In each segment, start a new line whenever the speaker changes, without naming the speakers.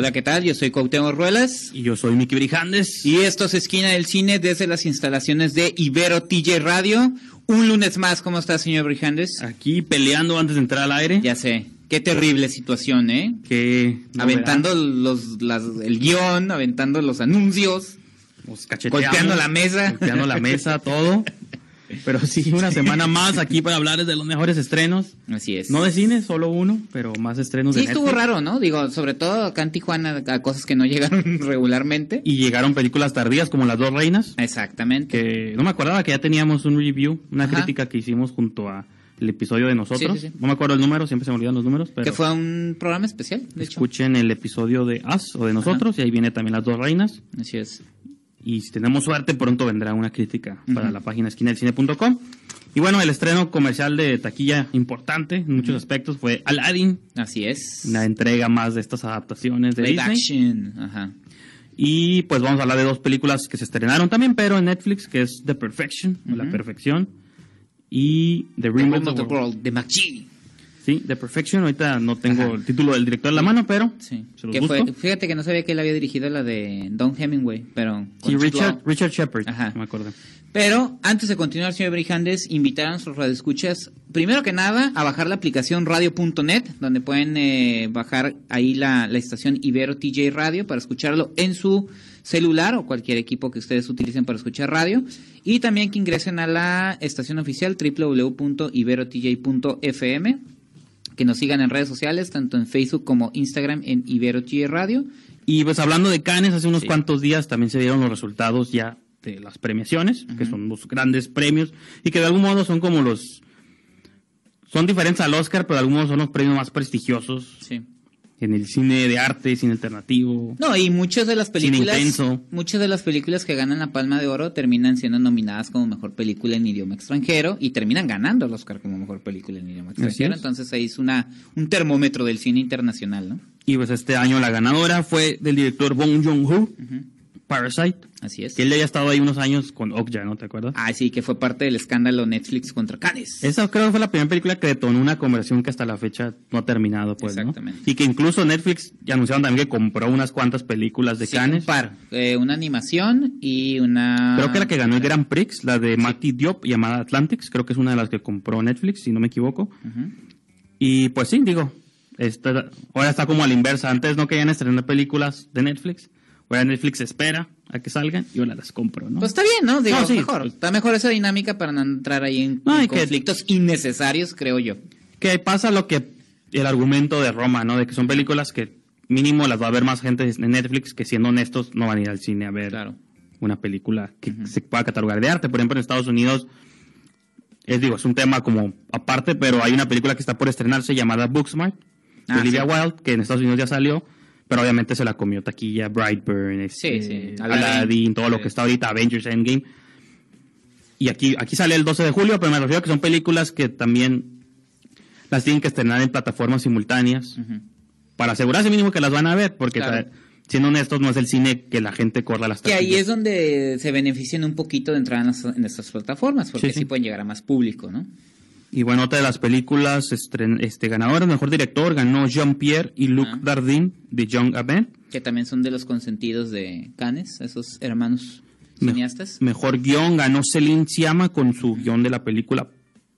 Hola, ¿qué tal? Yo soy Cuauhtémoc Ruelas.
Y yo soy Miki Brijandes.
Y esto es Esquina del Cine desde las instalaciones de Ibero TJ Radio. Un lunes más, ¿cómo está, señor Brijandes?
Aquí peleando antes de entrar al aire.
Ya sé. Qué terrible situación, ¿eh?
Que
aventando los, las, el guion, aventando los anuncios. Golpeando la mesa.
Golpeando la mesa, todo. Pero sí, una semana más aquí para hablarles de los mejores estrenos.
Así es.
No de cine, solo uno, pero más estrenos
sí,
de
Sí, estuvo raro, ¿no? Digo, sobre todo acá en Tijuana, a cosas que no llegaron regularmente.
Y llegaron películas tardías como Las Dos Reinas.
Exactamente.
Que no me acordaba que ya teníamos un review, una crítica que hicimos junto a el episodio de nosotros.
Sí, sí, sí.
No me acuerdo el número, siempre se me olvidan los números. Pero
que fue un programa especial, de hecho.
Escuchen el episodio de Us o de nosotros y ahí viene también Las Dos Reinas.
Así es.
Y si tenemos suerte, pronto vendrá una crítica para la página esquinadelcine.com. Y bueno, el estreno comercial de taquilla importante en muchos aspectos fue Aladdin.
Así es.
Una entrega más de estas adaptaciones de
Live
Disney.
action. Ajá.
Y pues vamos a hablar de dos películas que se estrenaron también, pero en Netflix, que es The Perfection, o La Perfección, y The Rim of the World.
de McGee.
Sí, The Perfection. Ahorita no tengo
Ajá.
el título del director en la mano, pero
Sí.
se los
Que
busco.
fue, fíjate que no sabía que él había dirigido la de Don Hemingway, pero...
Sí, Richard, Shepard,
Ajá.
me acuerdo.
Pero antes de continuar, señor Brijandes, invitar a nuestros radioescuchas, primero que nada, a bajar la aplicación radio.net, donde pueden eh, bajar ahí la, la estación Ibero TJ Radio para escucharlo en su celular o cualquier equipo que ustedes utilicen para escuchar radio. Y también que ingresen a la estación oficial www.iberotj.fm, que nos sigan en redes sociales, tanto en Facebook como Instagram en Ibero TJ Radio.
Y pues hablando de Cannes, hace unos
Sí.
cuantos días también se dieron los resultados ya de las premiaciones, que son los grandes premios, y que de algún modo son como los... Son diferentes al Oscar, pero de algún modo son los premios más prestigiosos
Sí.
En el cine de arte, cine alternativo.
No, y muchas de las películas, muchas de las películas que ganan la Palma de Oro terminan siendo nominadas como mejor película en idioma extranjero y terminan ganando el Oscar como mejor película en idioma extranjero.
es.
Entonces ahí es una un termómetro del cine internacional, ¿no?
Y pues este año la ganadora fue del director Bong Joon-ho, Parasite,
Así es.
que él ya estado ahí unos años con Okja, ¿no te acuerdas?
Ah, sí, que fue parte del escándalo Netflix contra Cannes.
Esa creo que fue la primera película que detonó una conversión que hasta la fecha no ha terminado, pues, ¿no?
Exactamente.
Y que incluso Netflix ya anunciaron también que compró unas cuantas películas de
Sí,
Cannes.
un par, eh, una animación y una
Creo que la que ganó el Grand Prix, la de Matty Diop, llamada Atlantics, creo que es una de las que compró Netflix, si no me equivoco. Y pues sí, digo, esta- ahora está como a la inversa. Antes no querían estrenar películas de Netflix, ahora Netflix espera a que salgan y ahora las compro, ¿no?
Pues está bien, ¿no? Digo,
No, sí,
mejor.
pues-
Está mejor esa dinámica para no entrar ahí en,
No,
en
y que-
conflictos innecesarios, creo yo.
que pasa lo que el argumento de Roma, ¿no? De que son películas que mínimo las va a ver más gente en Netflix que siendo honestos no van a ir al cine a ver
Claro.
una película que se pueda catalogar de arte. Por ejemplo, en Estados Unidos es digo, es un tema como aparte, pero hay una película que está por estrenarse llamada Booksmart de
Ah,
Olivia
sí.
Wilde, que en Estados Unidos ya salió, pero obviamente se la comió taquilla, Brightburn, este,
Sí, sí,
Aladdin,
Aladdin.
todo lo que está ahorita, Avengers Endgame. Y aquí, aquí sale el 12 de julio, pero me refiero a que son películas que también las tienen que estrenar en plataformas simultáneas para asegurarse mínimo que las van a ver, porque
Claro.
siendo honestos no es el cine que la gente corra las
Que ahí
taquillas.
es donde se benefician un poquito de entrar en, las- en estas plataformas, porque
Sí,
así
sí.
pueden llegar a más público, ¿no?
Y bueno, otra de las películas estren- este, ganadoras, mejor director, ganó Jean-Pierre y Luc
Ah.
Dardin de Young Abed.
Que también son de los consentidos de Cannes, esos hermanos
Me-
cineastas.
Mejor guion ganó Celine Sciamma con su guion de la película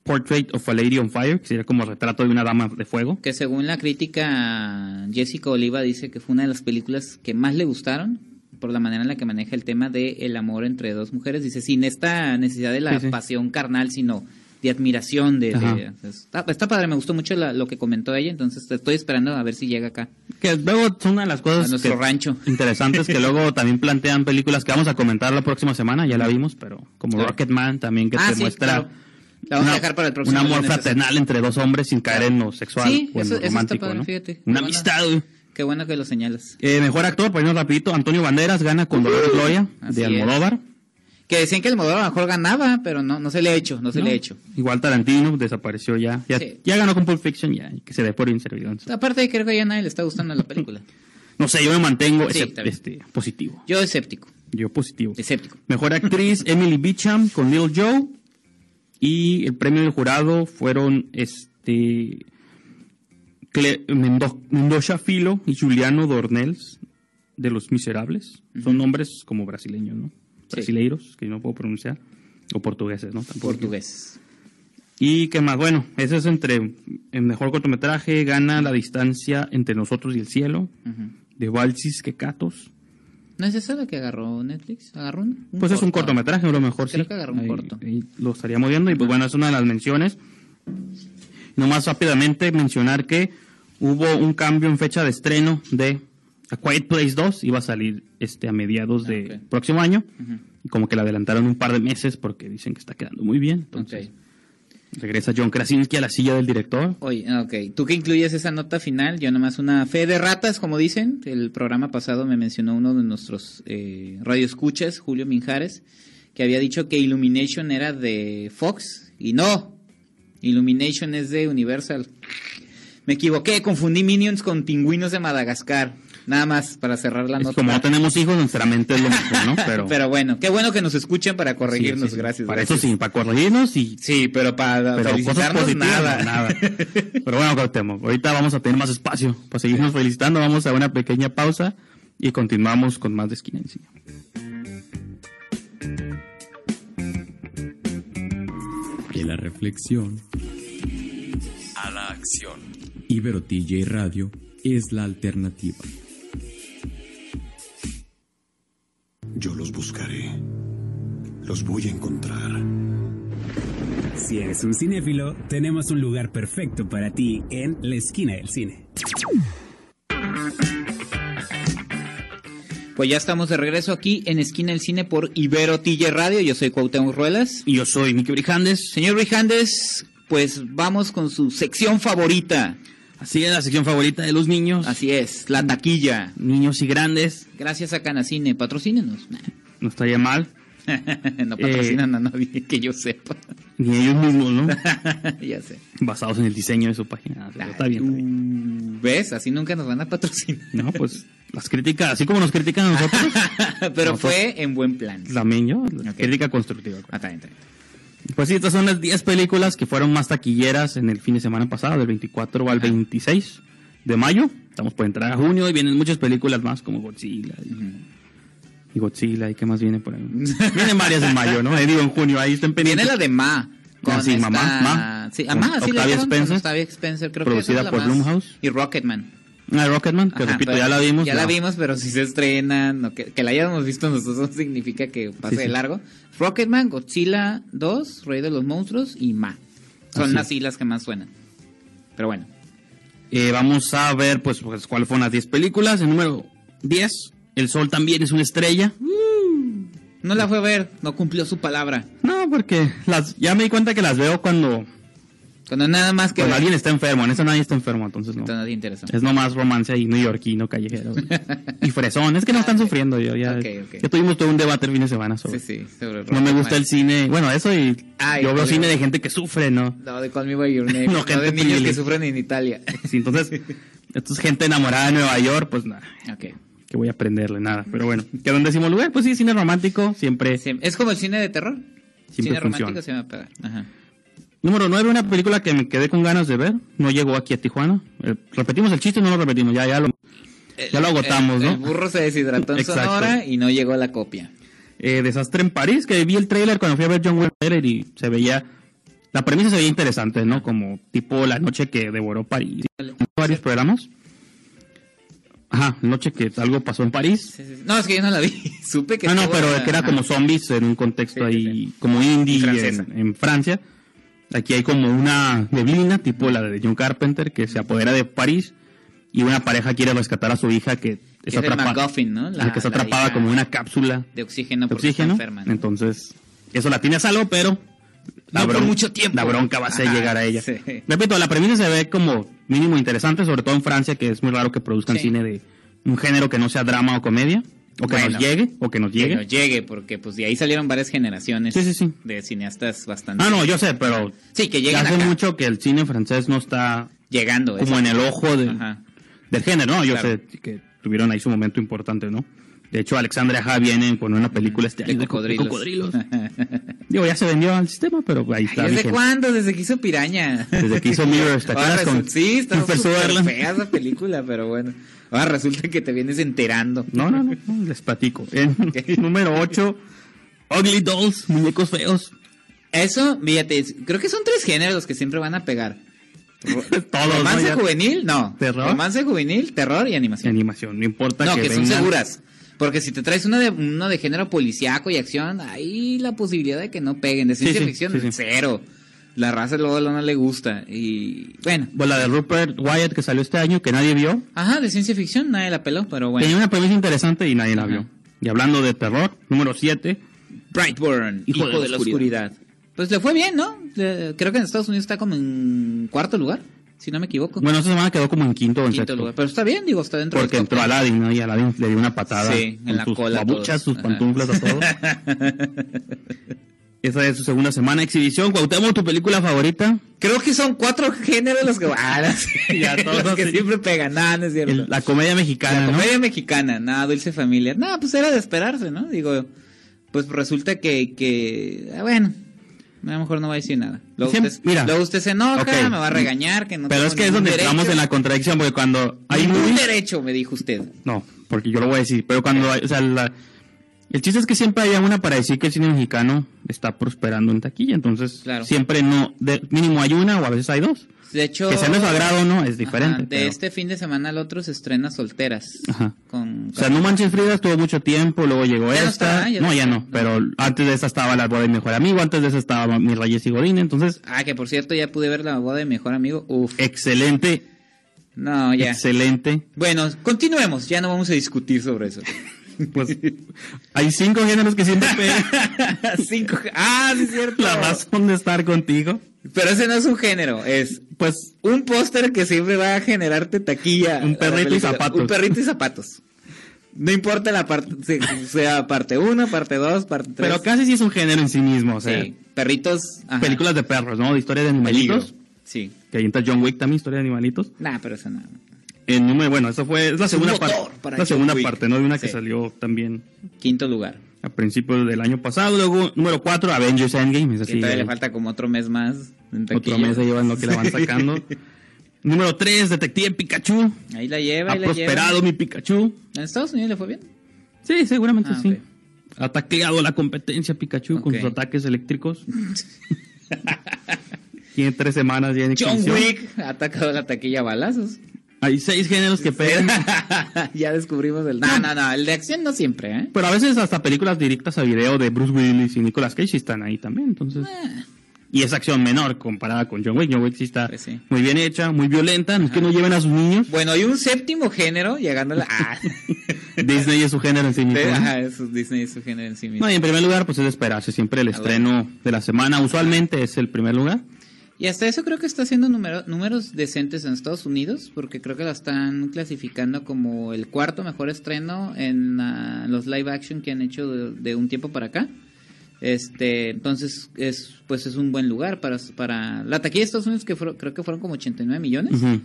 Portrait of a Lady on Fire, que sería como retrato de una dama de fuego.
Que según la crítica, Jessica Oliva dice que fue una de las películas que más le gustaron por la manera en la que maneja el tema del el amor entre dos mujeres. Dice, sin esta necesidad de la
Sí, sí.
pasión carnal, sino de admiración. de, de- está, está padre, me gustó mucho la- lo que comentó ella, entonces estoy esperando a ver si llega acá,
Que luego son una de las
a
cosas
nuestro
que-
rancho.
interesantes que luego también plantean películas que vamos a comentar la próxima semana, ya la vimos, pero como
Claro.
Rocketman también que
Ah,
te
sí,
muestra
claro. La vamos
una-
a dejar para el próximo.
Un amor fraternal entre dos hombres sin caer en lo sexual
Sí,
o en
eso-
lo romántico,
padre,
¿no?
fíjate.
Una amistad.
Qué bueno que lo señalas.
Eh, mejor actor, por irnos rapidito, Antonio Banderas gana con Dolor y Gloria de
es. Que decían que el modelo a lo mejor ganaba, pero no, no se le ha hecho, no se
¿no?
le ha hecho.
Igual Tarantino desapareció ya. Ya,
Sí.
ya ganó con Pulp Fiction, ya, y que se dé por inservido.
Aparte, creo que ya nadie le está gustando la película.
No sé, yo me mantengo
Sí,
este, positivo.
Yo escéptico,
Yo positivo.
escéptico.
Mejor actriz Emily Beecham con Lil Joe. Y el premio del jurado fueron este Cle- Mendo- Mendoza Filo y Juliano Dornels de Los Miserables. Son nombres como brasileños, ¿no? Brasileiros, que yo no puedo pronunciar. O portugueses, ¿no? Tampoco.
Portugués.
Y qué más, bueno, eso es entre el mejor cortometraje, gana la distancia entre nosotros y el cielo,
Ujú.
de Valsis que Catos.
¿No es esa la que agarró Netflix? ¿Agarró un, un
Pues es un
corto?
cortometraje, a lo mejor
Creo
sí.
que agarró un
Ahí-
corto.
ahí lo estaríamos viendo y pues bueno, es una de las menciones. Nomás rápidamente mencionar que hubo un cambio en fecha de estreno de A Quiet Place 2, iba a salir este a mediados de
Ah, ok.
próximo año y como que la adelantaron un par de meses porque dicen que está quedando muy bien. Entonces, regresa John Krasinski a la silla del director.
Oye, ok. ¿Tú qué incluyes esa nota final? Yo nomás una fe de ratas, como dicen. El programa pasado me mencionó uno de nuestros eh, radioescuchas, Julio Minjares, que había dicho que Illumination era de Fox. Y no, Illumination es de Universal. Me equivoqué, confundí Minions con pingüinos de Madagascar. Nada más para cerrar la
Es
nota.
como no tenemos hijos, nuestra mente es lo mismo, ¿no? Pero,
Pero bueno, qué bueno que nos escuchen para corregirnos.
sí, sí.
Gracias.
Para
gracias.
eso sí, para corregirnos y
Sí, pero para
pero cosas
felicitarnos
positivas,
nada.
nada. Pero bueno, Cuauhtémoc, ahorita vamos a tener más espacio para seguirnos felicitando. Vamos a una pequeña pausa y continuamos con más de esquina en Cine.
De la reflexión a la acción. Ibero TJ Radio es la alternativa.
Yo los buscaré. Los voy a encontrar.
Si eres un cinéfilo, tenemos un lugar perfecto para ti en la esquina del cine.
Pues ya estamos de regreso aquí en Esquina del Cine por Ibero TJ Radio. Yo soy Cuauhtémoc Ruelas.
Y yo soy Miki Brijandes.
Señor Rijandes, pues vamos con su sección favorita.
Así es, la sección favorita de los niños.
Así es, la taquilla.
Niños y grandes.
Gracias a Canacine, patrocínenos.
No estaría mal.
no patrocinan a nadie que yo sepa.
Ni ellos mismos, ¿no?
ya sé.
Basados en el diseño de su página. Está bien, está bien.
¿Ves? Así nunca nos van a patrocinar.
No, pues las críticas, así como nos critican a nosotros,
Pero
Nosotros-
fue en buen plan.
también yo, crítica constructiva.
Ah, está bien, está bien.
Pues sí, estas son las 10 películas que fueron más taquilleras en el fin de semana pasado, del 24 al 26 de mayo. Estamos por entrar a junio y vienen muchas películas más como Godzilla y, y Godzilla y qué más viene por ahí. vienen varias en mayo, ¿no? Eh, digo en junio, ahí estén
Viene
pendientes.
la de Ma.
Ah, sí,
esta-
Mamá, Ma.
Sí,
Con
Mamá, sí,
Octavia
con
Spencer.
Octavia Spencer, creo
Producida
que esa es la
por. Blumhouse.
Y Rocketman.
Ah, Rocketman, que
Ajá,
repito, ya la vimos.
Ya la vimos, pero si se estrenan, que, que la hayamos visto nosotros no significa que pase
Sí,
de largo. Rocketman, Godzilla 2, Rey de los Monstruos y Ma. Son
Así
las que más suenan. Pero bueno.
Eh, vamos a ver, pues, pues, cuáles fueron las 10 películas. El número 10, El Sol también es una estrella.
No la fue a ver, no cumplió su palabra.
No, porque las, ya me di cuenta que las veo cuando,
Cuando nada más que
cuando alguien está enfermo. En esa nadie está enfermo, entonces no.
entonces te interesa.
Es nomás romance ahí neoyorquino, callejero. y fresón. Es que no están sufriendo. Yo, ya,
Ok, ok.
ya tuvimos todo un debate el fin de semana sobre.
Sí, sí, sobre
No me gusta el cine. Bueno, eso y
Ah, y
yo veo
Hollywood.
cine de gente que sufre, ¿no?
No, de Call Me By Your Name.
No,
no,
gente
de niños que sufren en Italia.
Sí, entonces, esto es gente enamorada de Nueva York, pues nada.
ok.
Que voy a aprenderle nada. Pero bueno, quedó en décimo lugar. Pues sí, cine romántico, siempre.
Sí, Es como el cine de terror.
Siempre
cine romántico
funciona.
se me va a pegar. Ajá.
Número 9, una película que me quedé con ganas de ver. No llegó aquí a Tijuana. Eh, repetimos el chiste, no lo repetimos. Ya, ya lo, ya lo agotamos,
el,
¿no?
El burro se deshidrató en. Sonora y no llegó la copia.
Eh, Desastre en París, que vi el trailer cuando fui a ver John Wayne y se veía. La premisa se veía interesante, ¿no? Como tipo la noche que devoró París. Varios programas. Ajá, noche que algo pasó en París.
Sí, sí, sí. No, es que yo no la vi. Supe que
No, no,
estuvo-
pero que era como zombies en un contexto ahí, como indie en Francia. Aquí hay como una neblina, tipo la de John Carpenter, que se apodera de París y una pareja quiere rescatar a su hija que está
es
atrapada,
MacGuffin, ¿no? La-
que está
la
atrapada como una cápsula
de oxígeno
de oxígeno.
está enferma. ¿no?
Entonces, eso la tiene a salvo, pero la,
No por
bron-
mucho tiempo.
la bronca va a ser
Ajá,
llegar a ella.
sí.
Repito, la premisa se ve como mínimo interesante, sobre todo en Francia, que es muy raro que produzcan
Sí.
cine de un género que no sea drama o comedia, o que
Bueno.
nos llegue, o que nos
Que
llegue.
nos llegue, porque pues de ahí salieron varias generaciones
Sí, sí, sí.
de cineastas bastante.
Ah, no, yo sé, pero
Sí, que
ya
lleguen
hace
acá,
mucho que el cine francés no está
llegando.
como en el ojo de- del género, ¿no? Yo
Claro.
sé que tuvieron ahí su momento importante, ¿no? De hecho, Alexandre Aja viene con una película este
De
año
cocodrilos.
cocodrilos. Digo, ya se vendió al sistema, pero ahí está.
¿Desde cuándo? Desde que hizo Piraña.
Desde que hizo Mirrors, ¿te acuerdas? Con
sí, está súper fea esa película, pero bueno. Ahora resulta que te vienes enterando.
No, no, no, no, les platico. En número 8, Ugly Dolls, muñecos feos.
Eso, fíjate, creo que son tres géneros los que siempre van a pegar.
Todos.
Romance juvenil, no.
¿Terror?
Romance juvenil, terror y
y
animación.
animación, no importa
No,
que,
que, son seguras. Porque si te traes uno de, uno de género policíaco y acción, hay la posibilidad de que no peguen. De ciencia
sí,
ficción,
sí, sí.
cero. La raza luego no le gusta. Y bueno.
Pues la de Rupert Wyatt que salió este año, que nadie vio.
Ajá, de ciencia ficción nadie la peló, pero bueno.
Tenía una premisa interesante y nadie la
Ajá.
vio. Y hablando de terror, número 7,
Brightburn, Hijo, de, la oscuridad. Pues le fue bien, ¿no? Le- creo que en Estados Unidos está como en cuarto lugar, si no me equivoco.
Bueno, esta semana quedó como en quinto o en
Quinto
sexto.
lugar. Pero está bien, digo, está dentro
Porque entró. Aladdin, ¿no? Y Aladdin le dio una patada.
Sí, en la
sus
cola a
babuchas, sus
Ajá.
pantuflas a todos. Esa es su segunda semana de exhibición. Cuauhtémoc, ¿tu película favorita?
Creo que son cuatro géneros los que, ah,
Ya todos,
los que
sí.
siempre pegan. Nada, no es cierto.
El- la comedia mexicana,
La
¿no?
comedia mexicana, nada, Dulce Familia. No, pues era de esperarse, ¿no? Digo, pues resulta que, que bueno, a lo mejor no va a decir nada. Luego,
Siempre-
usted,
mira.
luego usted se enoja, me va a regañar, que no
Pero es que es donde
derecho.
entramos en la contradicción, porque cuando hay movies-
derecho, me dijo usted.
No, porque yo lo voy a decir. Pero cuando hay, o sea, la- el chiste es que siempre hay una para decir que el cine mexicano está prosperando en taquilla. Entonces,
Claro.
siempre no, de, mínimo hay una o a veces hay dos.
De hecho...
Que sea de su agrado no, es diferente.
Ajá, de
pero-
este fin de semana al otro se estrena Solteras.
Ajá.
Con,
O sea, No Manches Frida estuvo mucho tiempo, luego llegó
Ya no
esta.
está, ya
no, ya no.
no.
Pero antes de esa estaba La Boda de mi Mejor Amigo, antes de esa estaba Mi Reyes y Godín. Entonces,
Ah, que por cierto ya pude ver la boda de mejor amigo. Uf.
excelente,
No, ya.
excelente.
Bueno, continuemos. Ya no vamos a discutir sobre eso.
Pues hay cinco géneros que siempre.
Cinco. Ah, sí es cierto.
La razón de estar contigo.
Pero ese no es un género, es
Pues
un póster que siempre va a generarte taquilla.
Un perrito y zapatos.
Un perrito y zapatos. No importa la parte, se- sea parte 1, parte 2, parte 3.
Pero casi sí es un género en sí mismo, o sea,
Sí, perritos. ajá.
películas de perros, ¿no? De historia de animalitos.
Peligro. Sí.
Que ahí entra John Wick también, historia de animalitos.
Nah, pero eso no.
En número, bueno, esa fue, es la segunda parte. La segunda parte, ¿no? De una que
Sí.
salió también
Quinto lugar.
a principios del año pasado. Luego, número 4, Avengers Endgame. Es
Que
así,
todavía le falta como otro mes más.
otro mes se llevan lo que le van sacando. número 3, Detective Pikachu.
Ahí la lleva,
Ha
ahí la
prosperado
lleva.
mi Pikachu.
¿En Estados Unidos le fue bien?
Sí, seguramente
Ah,
sí. Ha tacleado la competencia Pikachu con sus ataques eléctricos. Tiene tres semanas ya en
John. Wick ha atacado la taquilla a balazos.
Hay seis géneros que pegan.
ya descubrimos el. No, no, no, el de acción no siempre, ¿eh?
Pero a veces hasta películas directas a video de Bruce Willis y Nicolas Cage están ahí también, entonces... Y es acción menor comparada con John Wick. John Wick sí está
Pues sí.
muy bien hecha, muy violenta. No es que no lleven a sus niños.
Bueno, hay un séptimo género llegando a la. Ah,
Disney es su género en sí mismo.
Disney es su género en sí mismo.
No, y en primer lugar, pues es de esperarse. Siempre el estreno de la semana usualmente es el primer lugar.
Y hasta eso creo que está haciendo número- números decentes en Estados Unidos, porque creo que la están clasificando como el cuarto mejor estreno en ah, los live action que han hecho de, de un tiempo para acá. Este, entonces es pues es un buen lugar para para la taquilla de Estados Unidos que creo que fueron como 89 millones
Ujú.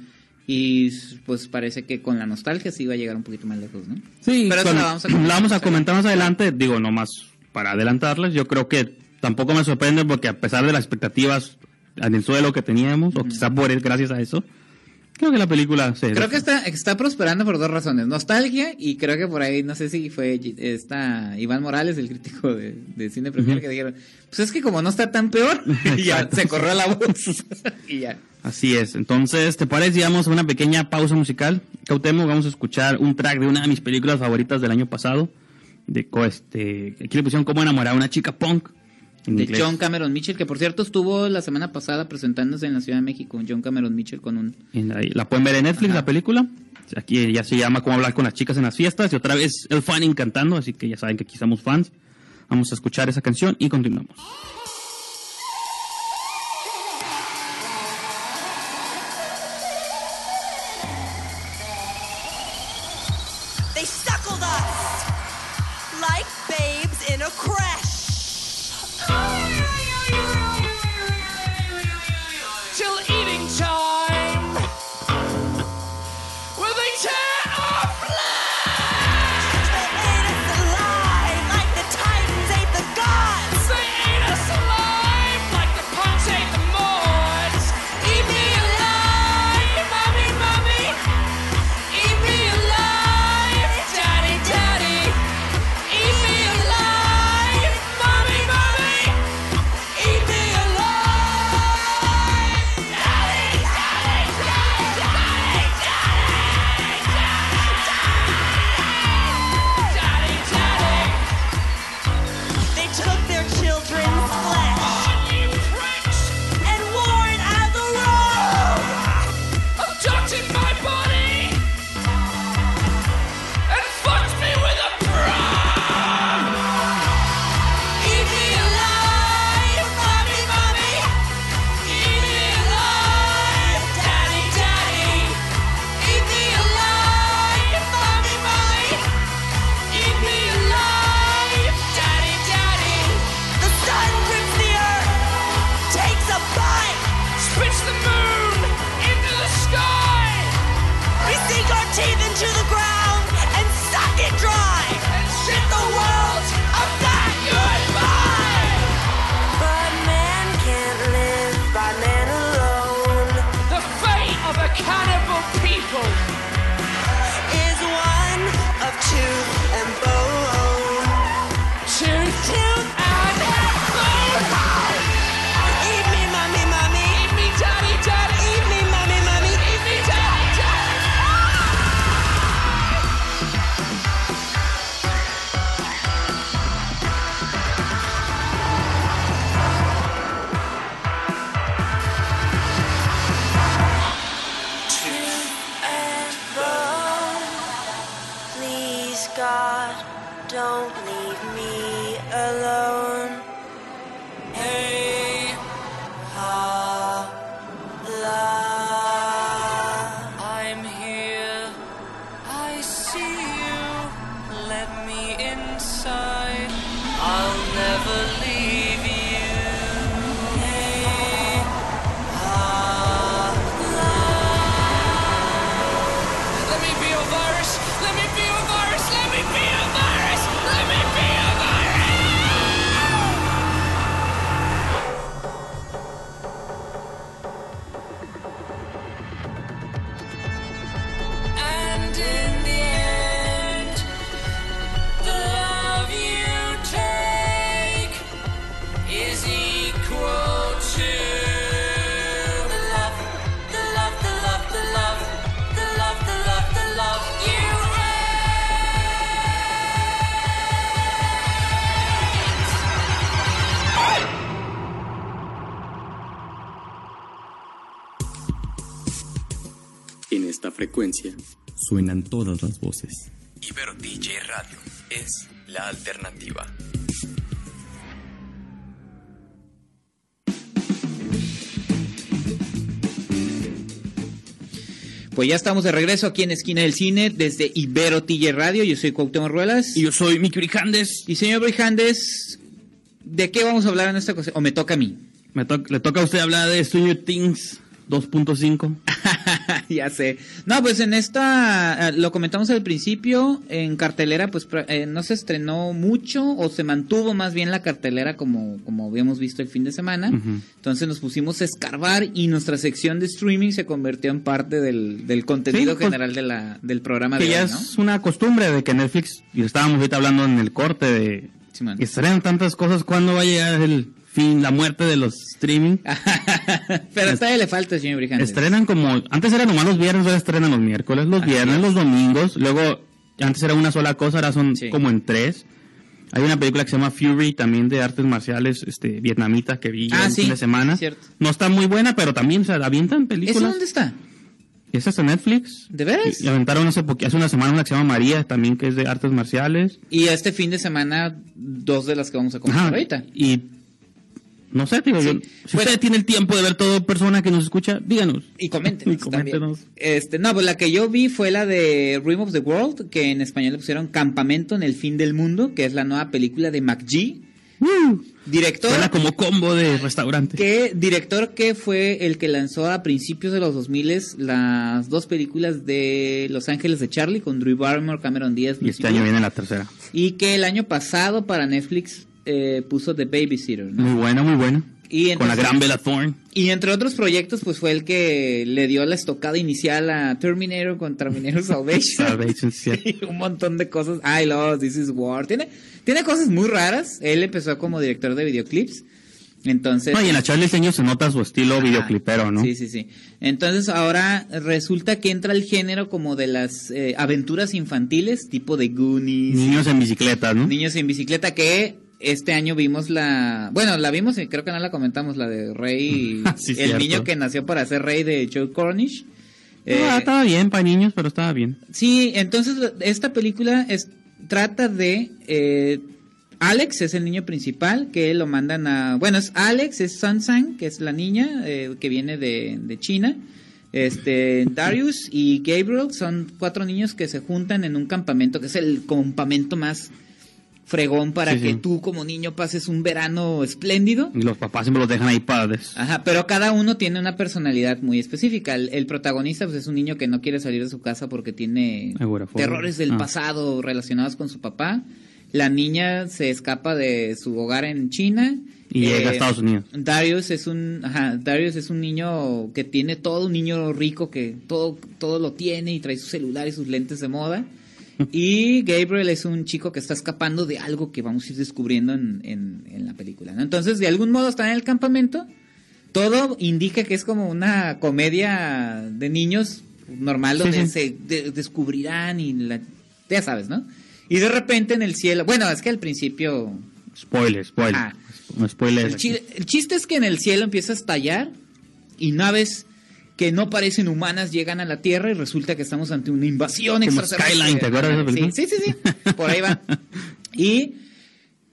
y pues parece que con la nostalgia sí va a llegar un poquito más lejos, ¿no?
Sí,
Pero eso la vamos a comentar
la vamos a
más
comentar más adelante. Digo, nomás para adelantarles, yo creo que tampoco me sorprende porque a pesar de las expectativas en el suelo que teníamos, o quizá por él, gracias a eso, creo que la película se...
Creo que está, está prosperando por dos razones. Nostalgia y creo que por ahí, no sé si fue esta Iván Morales, el crítico de, de cine premier,
Ujú.
que dijeron, pues es que como no está tan peor, y ya se corrió la voz. y ya.
Así es. Entonces, ¿te parece? Vamos a una pequeña pausa musical. Cautemo, vamos a escuchar un track de una de mis películas favoritas del año pasado. De este, aquí le pusieron cómo enamorar a una chica punk.
De
inglés.
John Cameron Mitchell, que por cierto estuvo la semana pasada presentándose en la Ciudad de México, John Cameron Mitchell con un...
La pueden ver en Netflix,
Ajá.
la película. Aquí ya se llama Cómo hablar con las chicas en las fiestas. Y otra vez el Fanning cantando, así que ya saben que aquí somos fans. Vamos a escuchar esa canción y continuamos.
Suenan todas las voces. Ibero DJ Radio es la alternativa.
Pues ya estamos de regreso aquí en Esquina del Cine desde Ibero TJ Radio. Yo soy Cuauhtémoc Ruelas.
Y yo soy Miki Brijandes.
Y señor Brijandes, ¿de qué vamos a hablar en esta ocasión? ¿O me toca a mí?
Me to- le toca a usted hablar de Stranger Things 2.5.
ya sé. No, pues en esta, eh, lo comentamos al principio, en cartelera, pues eh, no se estrenó mucho o se mantuvo más bien la cartelera como, como habíamos visto el fin de semana. Entonces nos pusimos a escarbar y nuestra sección de streaming se convirtió en parte del, del contenido
Sí, pues,
general de la, del programa
Que
de
ya
hoy, ¿no?
es una costumbre de que Netflix, y estábamos ahorita hablando en el corte de...
Sí.
Estrenan tantas cosas, ¿cuándo va a llegar el fin, la muerte de los streaming?
Pero todavía le falta, señor Brijandes.
Estrenan como, antes eran nomás los viernes, ahora estrenan los miércoles, los
Así
viernes,
es.
los domingos, luego antes era una sola cosa, ahora son
Sí.
como en tres. Hay una película que se llama Fury, también de artes marciales este, vietnamita, que vi
Ah,
el
sí,
fin de semana.
cierto.
No está muy buena, pero también se avientan
¿Eso
películas.
dónde está?
Esa es en Netflix.
¿De veras?
Y, aventaron hace, hace una semana una que se llama María, también que es de artes marciales.
Y este fin de semana, dos de las que vamos a comentar ahorita.
Y No sé, yo-
Sí.
si
Bueno.
usted tiene el tiempo de ver todo persona que nos escucha, díganos.
Y coméntenos.
Y coméntenos.
también. Este, no, pues la que yo vi fue la de Rim of the World, que en español le pusieron Campamento en el Fin del Mundo, que es la nueva película de McGee. Director.
Suena como combo de restaurante.
que director que fue el que lanzó a principios de los 2000 las dos películas de Los Ángeles de Charlie con Drew Barrymore, Cameron Díaz
Y este año viene la tercera.
y que el año pasado para Netflix eh, puso The Babysitter ¿no?
Muy buena, muy buena.
Y
Con la gran Bella Thorne.
y entre otros proyectos pues fue el que le dio la estocada inicial a Terminator con Terminator Salvation
Salvation, sí.
y un montón de cosas I love This is War tiene tiene cosas muy raras él empezó como director de videoclips entonces
No, y en la Charlie Señor se nota su estilo
Ajá.
videoclipero, ¿no?
Sí, sí, sí. Entonces ahora resulta que entra el género como de las eh, aventuras infantiles, tipo de Goonies,
Niños en bicicletas, ¿no?
Niños en bicicleta, que este año vimos la... Bueno, la vimos y creo que no la comentamos, la de Rey,
Sí,
el
cierto.
niño que nació para ser rey de Joe Cornish. Eh,
Ah, estaba bien para niños, pero estaba bien.
Sí, entonces esta película es, trata de eh, Alex, es el niño principal, que lo mandan a... Bueno, es Alex, es Sunshine, que es la niña eh, que viene de, de China. Este, Darius y Gabriel son cuatro niños que se juntan en un campamento, que es el campamento más fregón para
Sí,
que
sí.
tú como niño pases un verano espléndido.
Y los papás siempre los dejan ahí padres.
Ajá, pero cada uno tiene una personalidad muy específica. El, el protagonista pues, es un niño que no quiere salir de su casa porque tiene
Agorafobia.
terrores del
Ah.
pasado relacionados con su papá. La niña se escapa de su hogar en China.
Y llega a Estados Unidos.
Darius es un, ajá, Darius es un niño que tiene todo, un niño rico que todo, todo lo tiene y trae su celular y sus lentes de moda. Y Gabriel es un chico que está escapando de algo que vamos a ir descubriendo en, en- en la película. ¿no? Entonces, de algún modo están en el campamento. Todo indica que es como una comedia de niños normal
Sí,
donde
sí.
se de- descubrirán y la, ya sabes, ¿no? Y de repente en el cielo, bueno, es que al principio
Spoiler, spoiler.
Ah.
Spoiler.
el, chi- el chiste es que en el cielo empieza a estallar y naves que no parecen humanas llegan a la Tierra y resulta que estamos ante una invasión
Como
extraterrestre.
Skyline, ¿te acuerdas de esa película?
Sí, sí, sí, sí. Por ahí va. Y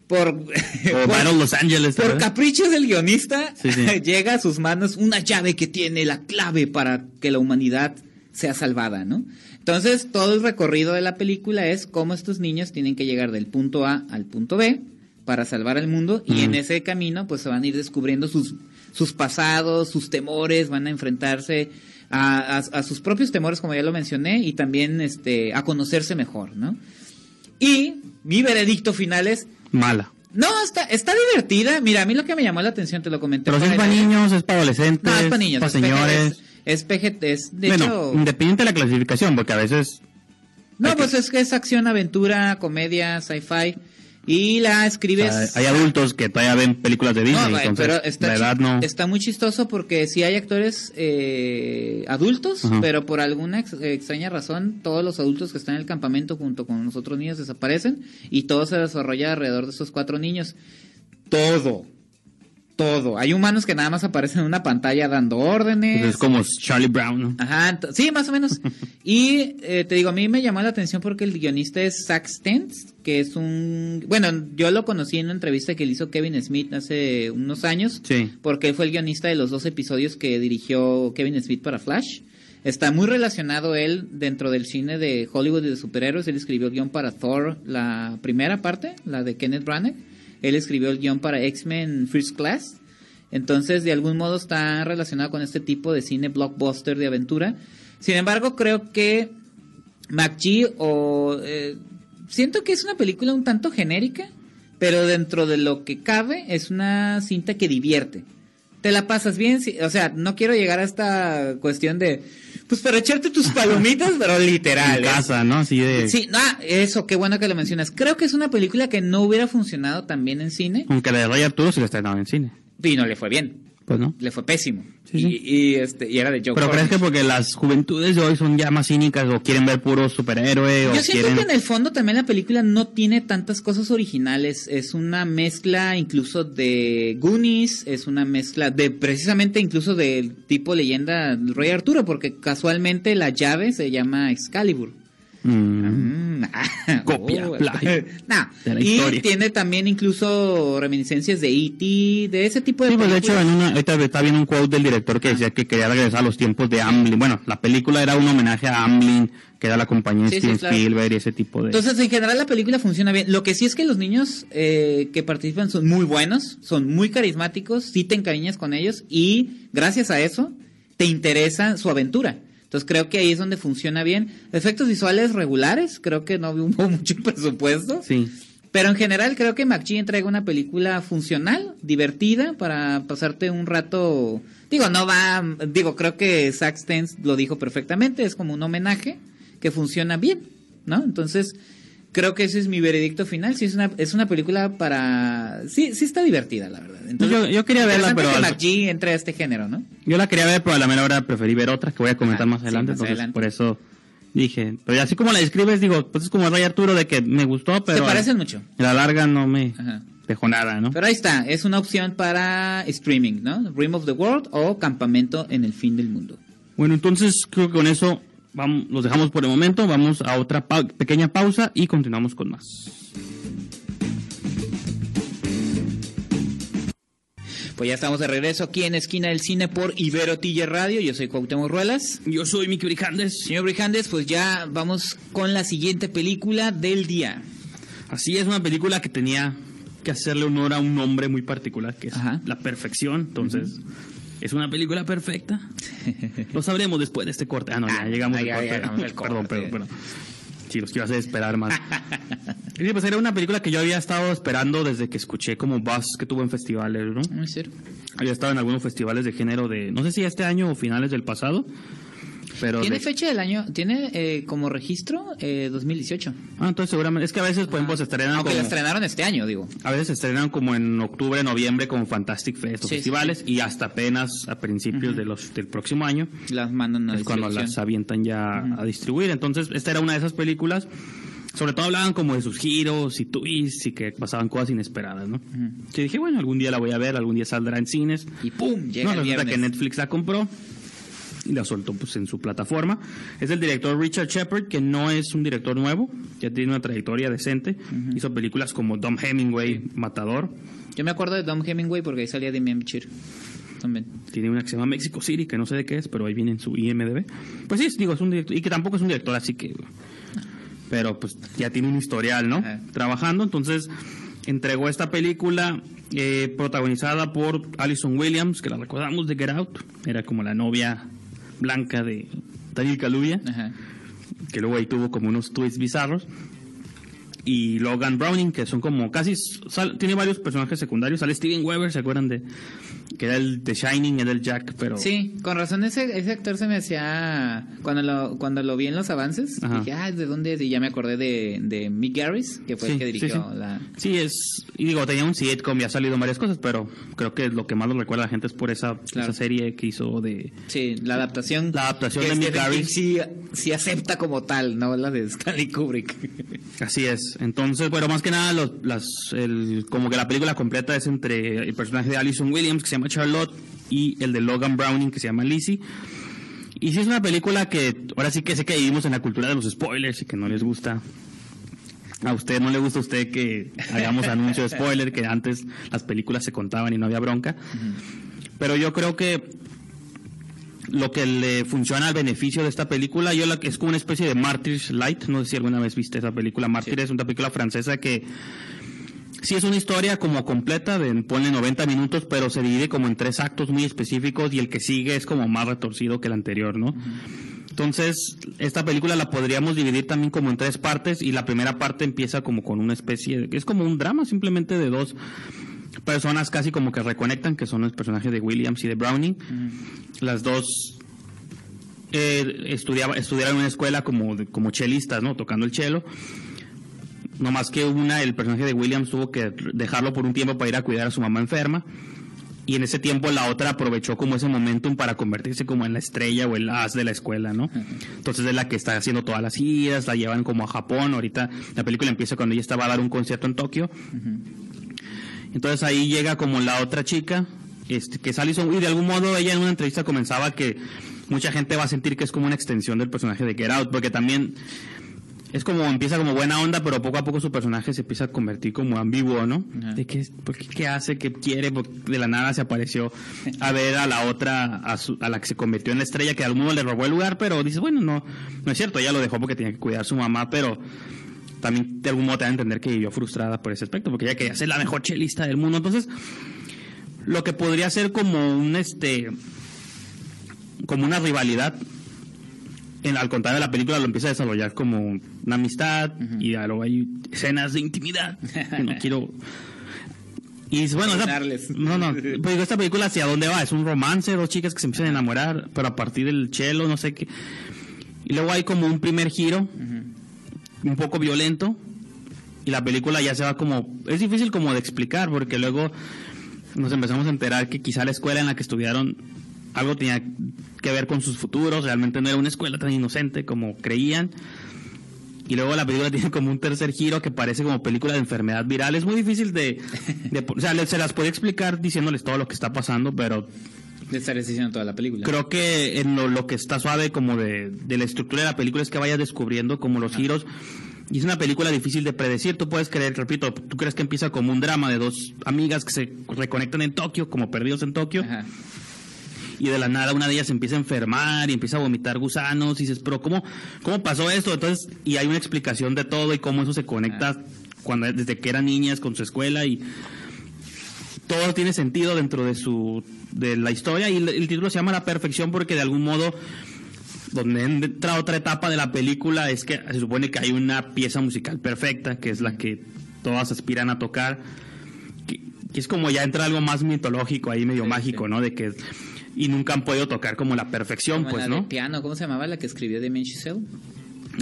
por,
O
por,
Los Ángeles.
por
¿verdad?
caprichos del guionista
Sí, sí.
llega a sus manos una llave que tiene la clave para que la humanidad sea salvada, ¿no? Entonces, todo el recorrido de la película es cómo estos niños tienen que llegar del punto A al punto B para salvar al mundo y en ese camino pues se van a ir descubriendo sus, sus pasados, sus temores, van a enfrentarse a, a- a sus propios temores como ya lo mencioné y también este a conocerse mejor, ¿no? Y mi veredicto final es
Mala.
no, está, está divertida. Mira, a mí lo que me llamó la atención, te lo comenté.
Pero es para niños, es para adolescentes.
No, es para niños.
Para señores.
Es, PG, es, de
bueno,
hecho...
independiente de la clasificación, porque a veces.
No, pues
que-
es que es acción, aventura, comedia, sci-fi. Y la
o
escribes...
sea, hay adultos que todavía ven películas de Disney,
No,
entonces
pero está,
la edad no.
está muy chistoso porque sí hay actores eh, adultos,
Ajá.
pero por alguna ex- extraña razón todos los adultos que están en el campamento junto con los otros niños desaparecen y todo se desarrolla alrededor de esos cuatro niños. Todo. Todo. Hay humanos que nada más aparecen en una pantalla dando órdenes.
Pues es como Charlie Brown, ¿no?
Ajá, sí, más o menos. Y eh, te digo, a mí me llamó la atención porque el guionista es Zack Stentz, que es un... Bueno, yo lo conocí en una entrevista que le hizo Kevin Smith hace unos años,
Sí.
porque él fue el guionista de los dos episodios que dirigió Kevin Smith para Flash. Está muy relacionado él dentro del cine de Hollywood y de superhéroes. Él escribió el guion para Thor, la primera parte, la de Kenneth Branagh. Él escribió el guion para X-Men First Class. Entonces, de algún modo está relacionado con este tipo de cine blockbuster de aventura. Sin embargo, creo que McGee o... eh, siento que es una película un tanto genérica, pero dentro de lo que cabe es una cinta que divierte. Te la pasas bien, o sea, no quiero llegar a esta cuestión de... Pues para echarte tus palomitas, pero literal.
En
¿eh?
casa, ¿no? Así de.
Sí, no, eso, qué bueno que lo mencionas. Creo que es una película que no hubiera funcionado tan bien en cine
Aunque la de Rey Arturo se la estrenaba en cine.
y no le fue bien.
Pues no.
Le fue pésimo.
Sí,
y,
sí.
y, este, y era de Joe
Pero crees que porque las juventudes de hoy son ya más cínicas o quieren ver puro superhéroe o
Yo siento
quieren.
que en el fondo también la película no tiene tantas cosas originales. Es una mezcla incluso de Goonies, es una mezcla de precisamente incluso del tipo leyenda Rey Arturo, porque casualmente la llave se llama Excalibur.
Mm.
Mm,
Copia,
oh.
de la
y
historia.
tiene también incluso reminiscencias de E.T., de ese tipo de
Sí, pues de hecho,
películas.
en una, ahorita está viendo un quote del director que decía que quería regresar a los tiempos de Amblin. Bueno, la película era un homenaje a Amblin, que era la compañía de
Sí, sí,
Steven
claro.
Spielberg y ese tipo de...
Entonces, en general, la película funciona bien. Lo que sí es que los niños eh, que participan son muy buenos, son muy carismáticos, sí te encariñas con ellos y gracias a eso te interesa su aventura. Entonces, creo que ahí es donde funciona bien. Efectos visuales regulares, creo que no hubo mucho presupuesto.
sí.
Pero en general creo que McGee entrega una película funcional, divertida, para pasarte un rato... Digo, no va... Digo, creo que Zack Stentz lo dijo perfectamente, es como un homenaje que funciona bien, ¿no? Entonces, creo que ese es mi veredicto final. Sí, es una, es una película para... Sí, sí está divertida, la verdad. Entonces,
Yo- yo quería verla, pero
que
al-
entre a este género, ¿no?
Yo la quería ver, pero a la mera hora preferí ver otra que voy a comentar más
sí,
adelante.
más
entonces,
adelante.
por eso dije. Pero así como la describes, digo, pues es como Ray Arturo de que me gustó, pero.
Se parecen mucho.
A la larga no me
Ajá.
dejó nada, ¿no?
Pero ahí está, es una opción para streaming, ¿no? Rim of the World o Campamento en el Fin del Mundo.
Bueno, entonces creo que con eso vamos, los dejamos por el momento. Vamos a otra pequeña pausa y continuamos con más.
Pues ya estamos de regreso aquí en Esquina del Cine por Ibero Tiller Radio. Yo soy Cuauhtémoc Ruelas.
Yo soy Miki Brijandes.
Señor Brijandes, pues ya vamos con la siguiente película del día.
Así es una película que tenía que hacerle honor a un nombre muy particular, que es
Ajá.
la perfección. Entonces, ¿es una película perfecta? Lo sabremos después de este corte. Ah, no, ya
Ah,
llegamos
ah,
al corte.
llegamos al
Perdón,
corte.
perdón, perdón. Sí, los quiero hacer esperar más. Sí, pues era una película que yo había estado esperando desde que escuché como Buzz que tuvo en festivales, ¿no?
No es cierto.
Había estado en algunos festivales de género de, no sé si este año o finales del pasado, pero...
¿Tiene
de-
fecha del año? ¿Tiene eh, como registro eh, 2018?
Ah, entonces seguramente, es que a veces, por ejemplo, se estrenan
Aunque
como...
la estrenaron este año, digo.
A veces se estrenan como en octubre, noviembre, como Fantastic Fest o
Sí,
festivales, y hasta apenas a principios de los, del próximo año
Las mandan a
es cuando las avientan ya a distribuir. Entonces, esta era una de esas películas. Sobre todo hablaban como de sus giros y twists y que pasaban cosas inesperadas, ¿no? Que dije, bueno, algún día la voy a ver, algún día saldrá en cines.
Y ¡pum! Llega
no,
el
resulta
viernes.
que Netflix la compró y la soltó pues en su plataforma. Es el director Richard Shepard, que no es un director nuevo, ya tiene una trayectoria decente. Hizo películas como Dom Hemingway, Matador.
Yo me acuerdo de Dom Hemingway porque ahí salía de Memchir. También.
Tiene una que se llama Mexico City, que no sé de qué es, pero ahí viene en su IMDB. Pues sí, digo, es un director, y que tampoco es un director, así que... Pero pues ya tiene un historial, ¿no? Trabajando, entonces entregó esta película eh, protagonizada por Alison Williams, que la recordamos de Get Out, era como la novia blanca de Daniel Kaluuya,
Ajá.
que luego ahí tuvo como unos twists bizarros. Y Logan Browning, que son como casi. sal- tiene varios personajes secundarios. Sale Steven Weber, ¿se acuerdan de.? Que era el de Shining, era el Jack, pero.
Sí, con razón ese, ese actor se me hacía... Cuando lo, cuando lo vi en los avances,
Ajá.
dije, ah, ¿de dónde es? Y ya me acordé de, de Mick Garris, que fue el
Sí,
que
sí,
dirigió
sí.
la...
Sí, es. Y digo, tenía un sitcom y ha salido varias cosas, pero creo que lo que más lo recuerda a la gente es por esa,
Claro.
esa serie que hizo de.
Sí, la adaptación.
La adaptación
que
de Mick Garris.
Sí, sí acepta como tal, no la de Stanley Kubrick.
Así es. Entonces, bueno, más que nada, los, las, el, como que la película completa es entre el personaje de Alison Williams, que se llama Charlotte, y el de Logan Browning, que se llama Lizzie. Y sí es una película que, ahora sí que sé que vivimos en la cultura de los spoilers y que no les gusta. A usted no le gusta a usted que hagamos anuncio de spoiler, que antes las películas se contaban y no había bronca. Pero yo creo que lo que le funciona al beneficio de esta película, yo la, es como una especie de Martyrs Light, no sé si alguna vez viste esa película, Martyrs es una película francesa que sí es una historia como completa, de ponle 90 minutos, pero se divide como en tres actos muy específicos y el que sigue es como más retorcido que el anterior, ¿no? Entonces, esta película la podríamos dividir también como en tres partes y la primera parte empieza como con una especie de, es como un drama simplemente de dos personas casi como que reconectan, que son los personajes de Williams y de Browning. Las dos eh, estudiaba, estudiaron en una escuela como, como chelistas, ¿no? Tocando el cello. No más que una, el personaje de Williams tuvo que dejarlo por un tiempo para ir a cuidar a su mamá enferma. Y en ese tiempo la otra aprovechó como ese momentum para convertirse como en la estrella o el as de la escuela, ¿no? Entonces es la que está haciendo todas las giras, la llevan como a Japón. Ahorita la película empieza cuando ella estaba a dar un concierto en Tokio. Entonces ahí llega como la otra chica, este, que es y de algún modo ella en una entrevista comenzaba que mucha gente va a sentir que es como una extensión del personaje de Get Out, porque también es como empieza como buena onda, pero poco a poco su personaje se empieza a convertir como ambiguo, ¿no?
Ajá.
De qué, por qué, qué hace, qué quiere, porque de la nada se apareció a ver a la otra, a, su- a la que se convirtió en la estrella, que al mundo le robó el lugar, pero dices, bueno, no, no es cierto, ella lo dejó porque tenía que cuidar a su mamá, pero también de algún modo te da a entender que vivió frustrada por ese aspecto, porque ella quería ser la mejor chelista del mundo, entonces lo que podría ser como un este como una rivalidad en, al contrario de la película lo empieza a desarrollar como una amistad y ya luego hay escenas de intimidad no quiero. Y bueno esa- no no pero digo, esta película hacia dónde va es un romance dos chicas que se empiezan a enamorar pero a partir del chelo no sé qué. Y luego hay como un primer giro un poco violento y la película ya se va como es difícil como de explicar porque luego nos empezamos a enterar que quizá la escuela en la que estudiaron algo tenía que ver con sus futuros, realmente no era una escuela tan inocente como creían. Y luego la película tiene como un tercer giro que parece como película de enfermedad viral. Es muy difícil de... de- o sea, se las puede explicar diciéndoles todo lo que está pasando, pero
De estar diciendo toda la película.
creo que en lo, lo que está suave como de, de la estructura de la película es que vayas descubriendo como los giros. Y es una película difícil de predecir. Tú puedes creer, repito, tú crees que empieza como un drama de dos amigas que se reconectan en Tokio, como perdidos en Tokio
Ajá.
Y de la nada una de ellas empieza a enfermar y empieza a vomitar gusanos y dices, pero ¿cómo, cómo pasó esto? Entonces, y hay una explicación de todo y cómo eso se conecta cuando desde que eran niñas con su escuela y todo tiene sentido dentro de su de la historia y el, el título se llama La perfección porque de algún modo donde entra otra etapa de la película es que se supone que hay una pieza musical perfecta, que es la que todas aspiran a tocar, que, que es como ya entra algo más mitológico ahí, medio
Sí,
mágico,
sí.
¿no? De que y nunca han podido tocar como la perfección,
Como
pues,
la de
¿no?
piano, ¿cómo se llamaba la que escribió Chazelle?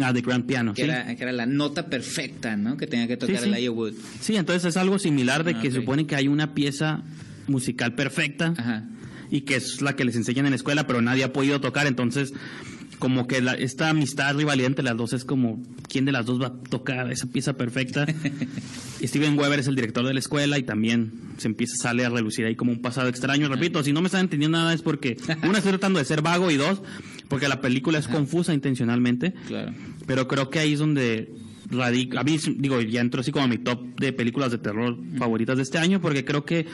Ah, de Grand Piano,
Que,
sí.
era, que era la nota perfecta, ¿no? Que tenía que tocar
Sí, sí.
Wood.
Sí, entonces es algo similar de
Ah,
que se supone que hay una pieza musical perfecta
Ajá.
y que es la que les enseñan en la escuela, pero nadie ha podido tocar, entonces como que la- esta amistad rivalidad entre las dos es como quién de las dos va a tocar esa pieza perfecta. Steven Weber es el director de la escuela y también se empieza sale a relucir ahí como un pasado extraño. Repito, si no me están entendiendo nada es porque una estoy tratando de ser vago y dos porque la película es confusa intencionalmente.
Claro.
Pero creo que ahí es donde radica. A mí, digo, ya entro así como a mi top de películas de terror favoritas de este año, porque creo que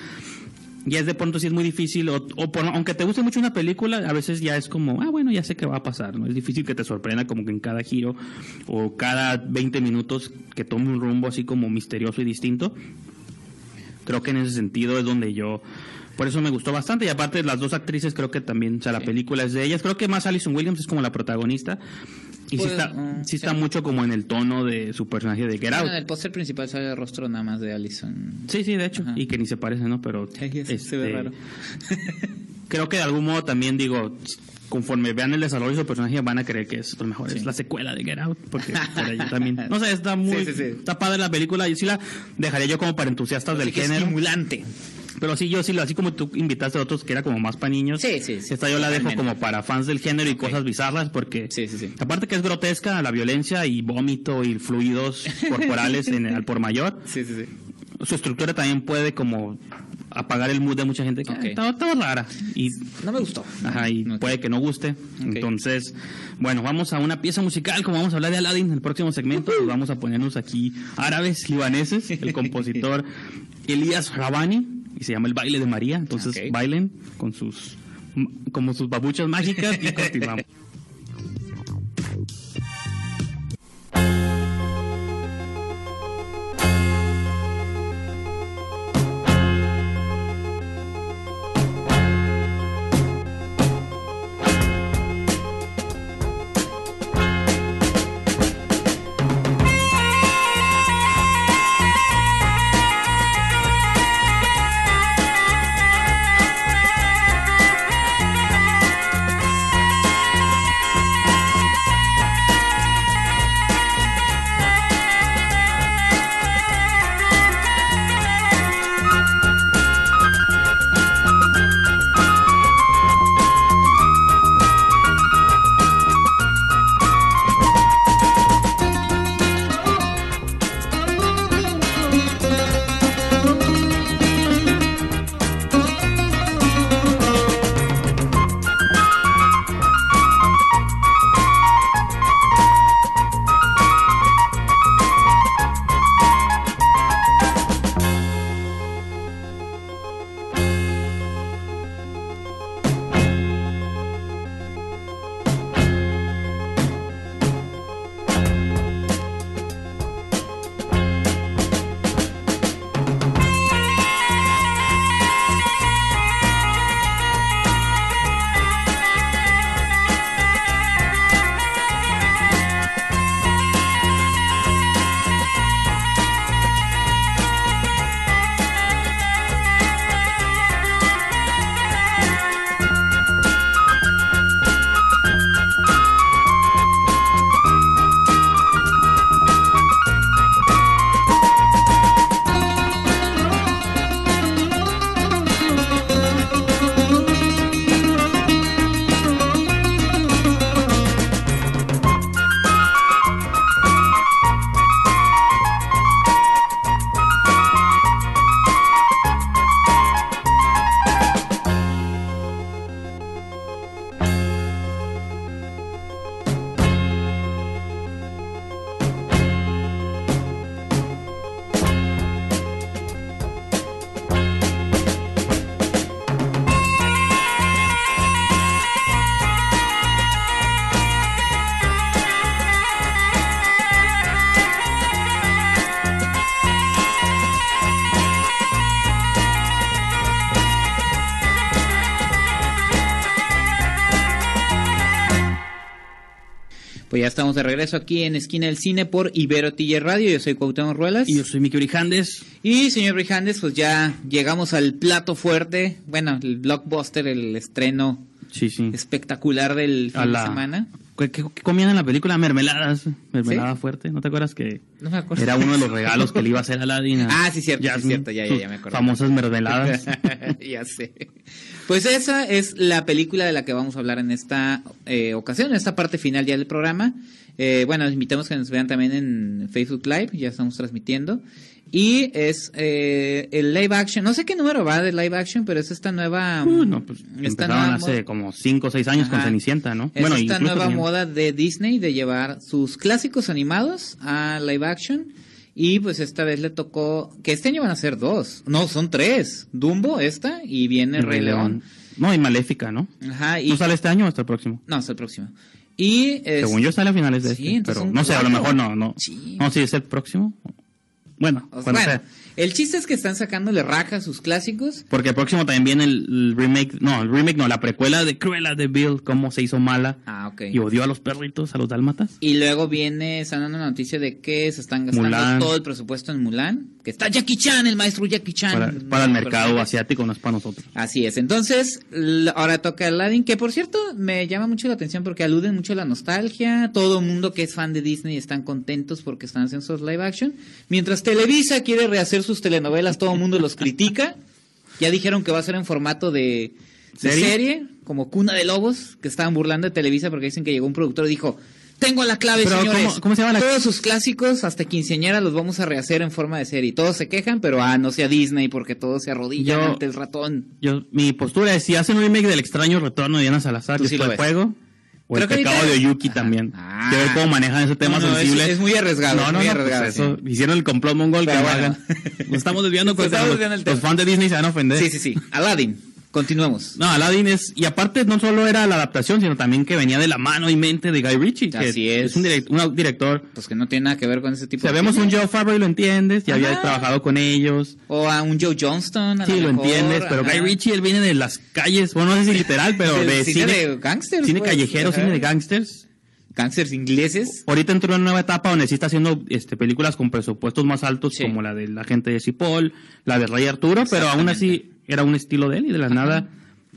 ya es de pronto sí es muy difícil, o, o por- aunque te guste mucho una película, a veces ya es como, ah, bueno, ya sé qué va a pasar, ¿no? Es difícil que te sorprenda como que en cada giro o cada 20 minutos que tome un rumbo así como misterioso y distinto. Creo que en ese sentido es donde yo. Por eso me gustó bastante. Y aparte, las dos actrices, creo que también, o sea, la película es de ellas. Creo que más Alison Williams es como la protagonista. Y
Pues,
sí está, sí está
sí.
mucho como en el tono de su personaje de Get Out.
Bueno, en el póster principal sale el rostro nada más de Allison.
Sí, sí, de hecho.
Ajá.
Y que ni se parece, ¿no? Pero.
Sí, sí, se ve
este,
raro.
creo que de algún modo también digo. Conforme vean el desarrollo de su personaje, van a creer que es lo mejor. Es la secuela de Get Out. Porque por ahí también. No sé, está muy.
Sí.
Está padre la película. Y sí la dejaría yo como para entusiastas del
que
género.
estimulante.
Pero sí, yo sí, lo- así como tú invitaste a otros que era como más para niños.
Sí, sí, sí.
Esta yo la dejo como para fans del género y cosas bizarras porque...
Sí, sí, sí.
Aparte que es grotesca la violencia y vómito y fluidos corporales en el, al por mayor.
Sí, sí, sí.
Su estructura también puede como apagar el mood de mucha gente que
Ok.
"Ah, estaba, estaba rara. Y,
No me gustó.
ajá, y puede que no guste. Entonces, bueno, vamos a una pieza musical, como vamos a hablar de Aladdin en el próximo segmento, pues vamos a ponernos aquí árabes, libaneses, el compositor Elías Rabani, y se llama El baile de María, entonces bailen con sus como sus babuchas mágicas y continuamos.
Pues ya estamos de regreso aquí en Esquina del Cine por Ibero TJ Radio. Yo soy Cuauhtémoc Ruelas.
Y yo soy Miki Brijandes.
Y señor Brijandes, pues ya llegamos al plato fuerte. Bueno, el blockbuster, el estreno
Sí, sí.
espectacular del fin
A
de
la-
semana.
¿Qué, qué- qué comían en la película? Mermeladas. Mermelada fuerte. ¿No te acuerdas que
No me acuerdo.
era uno de los regalos que le iba a hacer a Aladdin? a
Ah, sí, cierto, sí,
Jasmine,
cierto, ya, ya, ya me acordé.
Famosas mermeladas.
ya sé. Pues esa es la película de la que vamos a hablar en esta eh, ocasión, en esta parte final ya del programa. Eh, bueno, les invitamos que nos vean también en Facebook Live, ya estamos transmitiendo. Y es eh, el live action, no sé qué número va de live action, pero es esta nueva...
Uh, no, pues
esta nueva
hace como 5 o 6 años con. Cenicienta, ¿no?
Es esta
incluso
nueva moda de Disney de llevar sus clásicos animados a live action. Y pues esta vez le tocó, que este año van a ser dos, no, son tres. Dumbo, esta, y viene
El
Rey León.
No, y Maléfica, ¿no?
Ajá, y...
¿No sale este año o hasta el próximo?
No, hasta el próximo. Y... es-
Según yo sale a finales de
Sí,
este, pero no sé, a lo mejor no, no.
Sí.
No, sí, es el próximo. Bueno,
o sea,
cuando
bueno,
sea.
El chiste es que están sacándole raja a sus clásicos.
Porque el próximo también viene el, remake, no, el remake no, la precuela de Cruella de Bill, cómo se hizo mala
Ah, ok.
y odió a los perritos, a los dálmatas.
Y luego viene, están dando noticia de que se están gastando
Mulan.
todo el presupuesto en Mulan. Que está Jackie Chan, el maestro Jackie Chan.
Para,
No,
el mercado asiático, no es para nosotros.
Así es. Entonces, ahora toca Aladdin, que por cierto me llama mucho la atención porque aluden mucho a la nostalgia. Todo el mundo que es fan de Disney están contentos porque están haciendo sus live action. Mientras Televisa quiere rehacer sus telenovelas, todo el mundo los critica. Ya dijeron que va a ser en formato de, de
¿Serie?
serie, como Cuna de Lobos, que estaban burlando de Televisa porque dicen que llegó un productor y dijo. Tengo la clave,
Pero,
señores.
¿cómo- cómo se llama la-
Todos sus clásicos, hasta quinceañera, los vamos a rehacer en forma de serie. Todos se quejan, pero ah, no sea Disney porque todos se arrodillan
Yo-
ante el ratón.
Yo, mi postura es, si hacen un remake del extraño retorno de Diana Salazar, que
sí
el juego, o
Creo
el
que
pecado
ahorita-
de Oyuki
Ajá.
también.
Ah.
Que ver cómo manejan ese tema
No,
sensible.
es muy arriesgado,
No,
es
no,
muy
no,
arriesgado,
pues eso,
sí.
hicieron el complot mongol que
Pero
lo
bueno.
hagan. Nos estamos desviando
Nos
porque
estamos
los,
tema.
fans de Disney se van a ofender.
Sí, sí, sí. Aladdin. Continuemos.
No, Aladdin es, y aparte no solo era la adaptación, sino también que venía de la mano y mente de Guy Ritchie. que
Así es.
un, direct- un director.
Pues que no tiene nada que ver con ese tipo de
un Joe Favreau y lo entiendes, ya había trabajado con ellos.
O a un Joe Johnston. A
Sí, lo
mejor,
entiendes, pero
ajá.
Guy Ritchie, él viene de las calles, bueno, no sé si literal, pero de
cine
cine,
de gangsters,
cine
pues,
callejero,
ajá.
cine de gangsters.
Gangsters ingleses.
Ahorita entró en una nueva etapa donde sí está haciendo este, películas con presupuestos más altos,
Sí.
como la del agente de Cipoll, la de Rey Arturo, pero aún así era un estilo de él y de la nada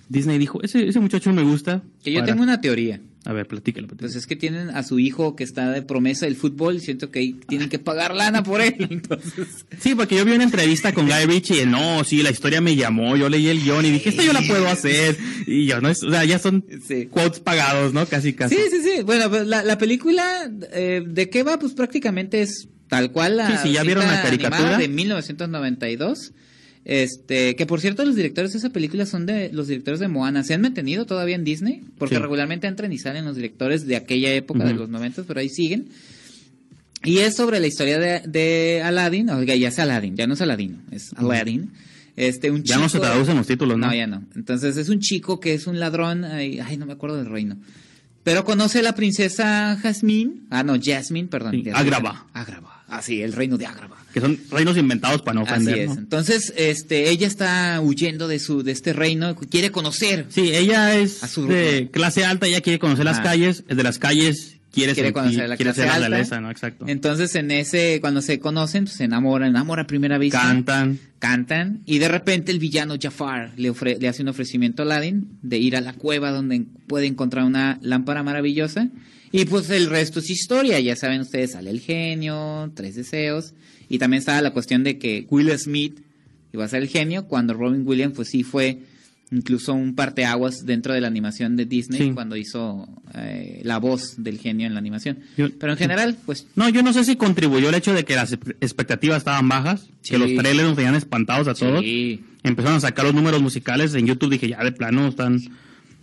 Disney dijo, ese, ese muchacho me gusta.
Que yo
para-
tengo una teoría.
A ver, platícalo. platícalo.
Pues es que tienen a su hijo que está de promesa del fútbol y siento que ahí tienen que pagar lana por él. Entonces,
Sí, porque yo vi una entrevista con Guy Ritchie y no, sí, la historia me llamó, yo leí el guion y dije, esto yo la puedo hacer. Y yo, no es, o sea, ya son
Sí.
quotes pagados, ¿no? Casi, casi.
Sí, sí, sí. Bueno, pues la, la película, eh, ¿de qué va? Pues prácticamente es tal cual la
Sí, sí, ya vieron la caricatura.
de 1992. Este, que por cierto los directores de esa película son de los directores de Moana. ¿Se han mantenido todavía en Disney? Porque
Sí.
regularmente entran y salen los directores de aquella época, de los 90, pero ahí siguen. Y es sobre la historia de, de Aladdin, oiga, ya es Aladdin, ya no es Aladino, es Aladdin. Este, un
Ya no se traducen los títulos, ¿no?
No, ya no. Entonces es un chico que es un ladrón, ay, ay, no me acuerdo del reino. Pero conoce a la princesa Jasmine, ah, no, Jasmine, perdón.
Sí. Agrava.
Agrava, ah, sí, el reino de Agrava.
Que son reinos inventados para no
Así
ofender,
es.
¿no?
Entonces, este, ella está huyendo de su, de este reino, quiere conocer.
Sí, ella es
A su-
de clase alta, ella quiere conocer las
Ah.
calles, es de las calles quiere,
quiere conocer la
quiere
clase
ser
alta.
¿no? Exacto.
Entonces, en ese, cuando se conocen, pues, se enamoran, enamora a primera vista.
Cantan.
cantan y de repente el villano Jafar le, ofre- le hace un ofrecimiento a Aladdin de ir a la cueva donde puede encontrar una lámpara maravillosa y pues el resto es historia, ya saben ustedes, sale el genio, tres deseos y también estaba la cuestión de que Will Smith iba a ser el genio cuando Robin Williams pues sí fue incluso un parteaguas dentro de la animación de Disney
Sí.
cuando hizo eh, la voz del genio en la animación.
Yo-
Pero en general, pues
No, yo no sé si contribuyó el hecho de que las expectativas estaban bajas,
Sí.
que los trailers nos tenían espantados a todos.
sí,
Empezaron a sacar los números musicales en YouTube, dije, ya de plano están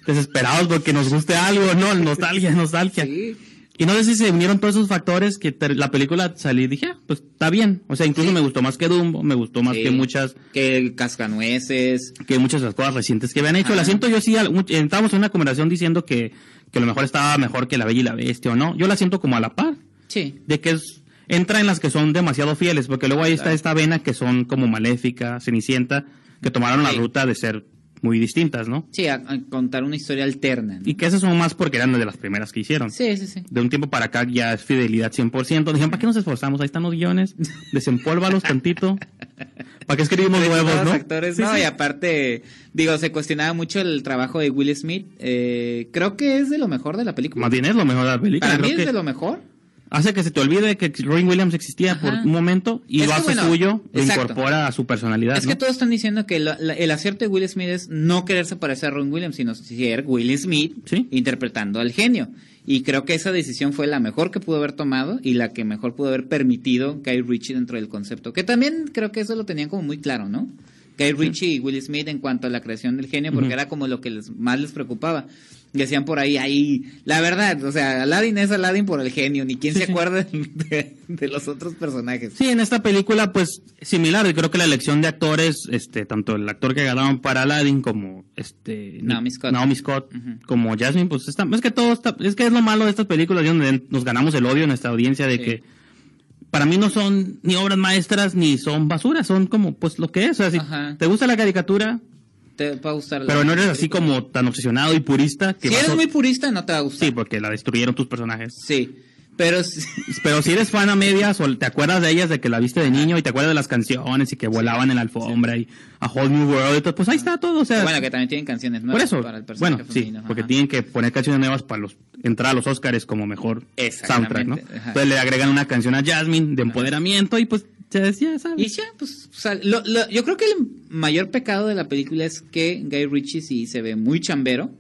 desesperados porque nos guste algo, ¿no? Nostalgia, nostalgia.
sí.
Y no sé si se unieron todos esos factores que la película salí y dije, ah, pues está bien. O sea, incluso me gustó más que Dumbo, me gustó más
Sí.
que muchas
que el cascanueces,
que muchas de las cosas recientes que habían hecho. La siento yo sí, estábamos en una conversación diciendo que, que a lo mejor estaba mejor que La Bella y la Bestia o no. Yo la siento como a la par,
sí.
de que es, entra en las que son demasiado fieles, porque luego ahí está esta vena que son como Maléfica, Cenicienta, que tomaron la ruta de ser muy distintas, ¿no?
Sí, a, a contar una historia alterna. ¿no?
Y que esas son más porque eran de las primeras que hicieron.
Sí, sí, sí.
De un tiempo para acá ya es fidelidad 100%. Dijeron, ¿para qué nos esforzamos? Ahí están los guiones. Desempólvalos tantito. ¿Para qué escribimos
Nuevos
no?
actores,
Sí,
no,
sí.
y aparte, digo, se cuestionaba mucho el trabajo de Will Smith. Eh, creo que es de lo mejor de la película.
Más bien es lo mejor de la película.
Para mí es
que
de lo mejor.
Hace que se te olvide que Robin Williams existía por un momento y
Es
lo hace
bueno,
suyo, lo incorpora a su personalidad.
Es
¿no?
que todos están diciendo que la- el acierto de Will Smith es no quererse parecer a Ron Williams, sino ser Will Smith
Sí.
interpretando al genio. Y creo que esa decisión fue la mejor que pudo haber tomado y la que mejor pudo haber permitido Guy Ritchie dentro del concepto. Que también creo que eso lo tenían como muy claro, ¿no? Guy Ritchie y Will Smith en cuanto a la creación del genio, porque era como lo que les, más les preocupaba. Decían por ahí, ahí, la verdad, o sea, Aladdin es Aladdin por el genio, ni quién
Sí,
se
sí.
acuerda de, de los otros personajes.
Sí, en esta película, pues, similar. y Creo que la elección de actores, este, tanto el actor que ganaron para Aladdin como este
Naomi Scott.
Naomi Scott, como Jasmine, pues está, es que todo está, es que es lo malo de estas películas, donde nos ganamos el odio en nuestra audiencia de
Sí.
que para mí no son ni obras maestras ni son basura, son como pues lo que es. O sea, si
Ajá.
te gusta la caricatura,
Te va a gustar.
pero no eres así como tan obsesionado y purista que
Si eres
a-
muy purista, no te va a gustar.
Sí, porque la destruyeron tus personajes.
Sí, pero
Pero si eres fan a medias o te acuerdas de ellas de que la viste de niño y te acuerdas de las canciones y que volaban en la alfombra y a Whole New World y todo, pues ahí está todo, o sea,
bueno, que también tienen canciones
por
nuevas
eso,
para el personaje
bueno, sí, porque
ajá.
tienen que poner canciones nuevas para los entrar a los Oscars como mejor soundtrack, ¿no?
Ajá.
Entonces le agregan una canción a Jasmine de empoderamiento y pues ya decía,
Y
¿sabes?
ya, pues, o sea, lo- lo- yo creo que el mayor pecado de la película es que Guy Ritchie sí se ve muy chambero,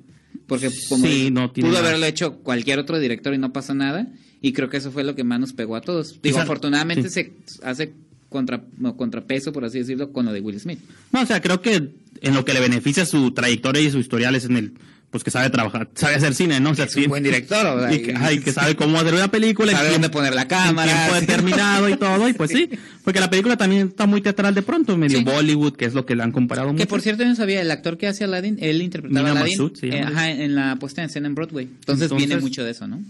porque como
Sí, no
pudo
nada.
haberlo hecho cualquier otro director y no pasa nada, y creo que eso fue lo que más nos pegó a todos. Digo, afortunadamente
sí.
se hace contra, no, contrapeso, por así decirlo, con lo de Will Smith.
No, o sea, creo que en lo que le beneficia su trayectoria y su historial es en el pues que sabe trabajar, sabe hacer cine, ¿no? O sea,
Es un
sí-
buen director, o sea,
y que, ay, que sabe cómo hacer una película,
Sabe dónde poner la cámara.
tiempo
sí.
determinado y todo, y pues sí, porque la película también está muy teatral de pronto, medio
Sí.
Bollywood, que es lo que le han comparado
Que
mucho.
por cierto, yo no sabía, el actor que hace Aladdin, él interpretaba Aladdin
llama.
eh, ajá, en la puesta en escena en Broadway. Entonces,
Entonces-
viene mucho de eso, ¿no?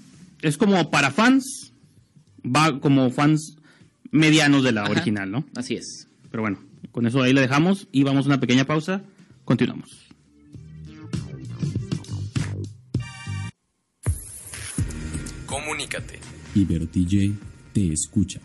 Es como para fans, va como fans medianos de la
Ajá.
original, ¿no?
Así es.
Pero bueno, con eso ahí le dejamos y vamos a una pequeña pausa, continuamos.
Comunícate. Ibero TJ te escucha.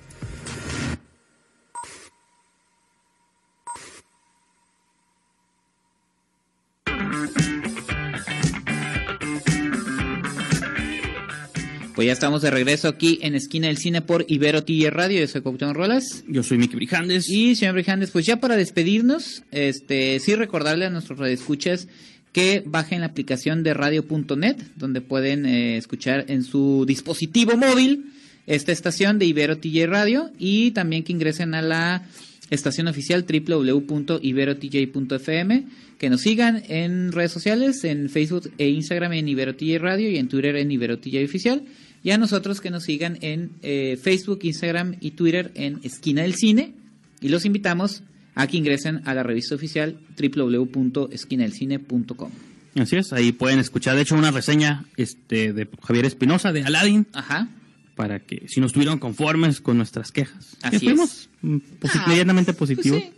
Pues ya estamos de regreso aquí en Esquina del Cine por Ibero TJ Radio. Yo soy Cuauhtémoc Rolas.
Yo soy Mickey Brijandes.
Y señor Brijandes, pues ya para despedirnos, este, sí recordarle a nuestros radioescuchas que bajen la aplicación de radio.net, donde pueden eh, escuchar en su dispositivo móvil esta estación de Ibero TJ Radio y también que ingresen a la estación oficial www.iberotj.fm, que nos sigan en redes sociales, en Facebook e Instagram en Ibero TJ Radio y en Twitter en Ibero TJ Oficial, y a nosotros que nos sigan en eh, Facebook, Instagram y Twitter en Esquina del Cine, y los invitamos a que ingresen a la revista oficial www.esquinadelcine.com.
Así es, ahí pueden escuchar, de hecho, una reseña este, de Javier Espinosa de Aladdin,
Ajá.
para que si no estuvieron conformes con nuestras quejas.
Así es.
mm, posi-
Ah,
medianamente
pues
positivos.
sí.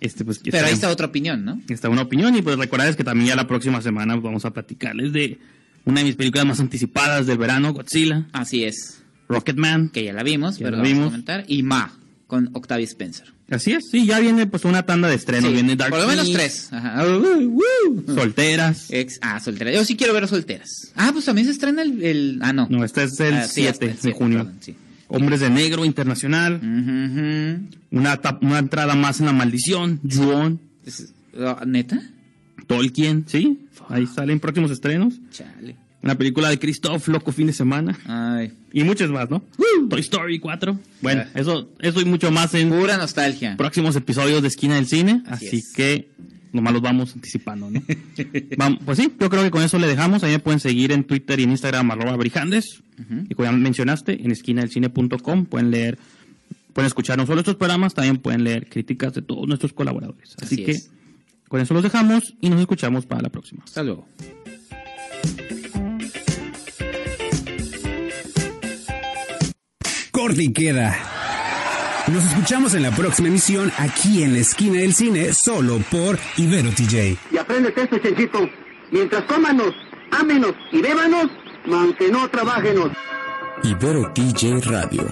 Este, pues,
Pero ahí está otra opinión, ¿no?
está una opinión y pues recordarles que también ya la próxima semana vamos a platicarles de una de mis películas más anticipadas del verano, Godzilla,
Así es.
Rocketman.
Que ya la vimos,
Ya
pero
la
vamos
vimos.
a comentar. Y Ma, con Octavia Spencer.
Así es, sí, ya viene pues una tanda de estrenos,
Sí,
viene Dark
por lo menos
Phoenix,
tres. Ajá. Uh, uh.
Solteras.
Ex- ah, solteras. Yo sí quiero ver solteras. Ah, pues también se estrena el... el- ah, no.
No, este es el
Ah, sí,
7
hasta el
de junio.
perdón, sí.
Hombres de Negro Internacional, una, una entrada más en la maldición, Juon,
ah, ¿Neta?
Tolkien, sí, ahí salen próximos estrenos.
Chale.
Una película de Christoph, Loco Fin de Semana.
Ay.
Y muchas más, ¿no? Toy Story 4. Bueno, eso, eso y mucho más en
Pura nostalgia.
próximos episodios de Esquina del Cine.
Así
Así,
es.
que nomás los vamos anticipando, ¿no? Vam- pues sí, yo creo que con eso le dejamos. Ahí me pueden seguir en Twitter y en Instagram, arroba brijandes. Y como ya mencionaste, en esquinadelcine.com pueden leer, pueden escuchar no solo estos programas, también pueden leer críticas de todos nuestros colaboradores. Así,
Así
que
es.
con eso los dejamos y nos escuchamos para la próxima.
Hasta luego.
Corte y queda. Nos escuchamos en la próxima emisión aquí en la esquina del cine, solo por Ibero TJ.
Y apréndete esto, Chenchito. Mientras cómanos, ámenos y bébanos, aunque no trabajenos.
Ibero TJ Radio.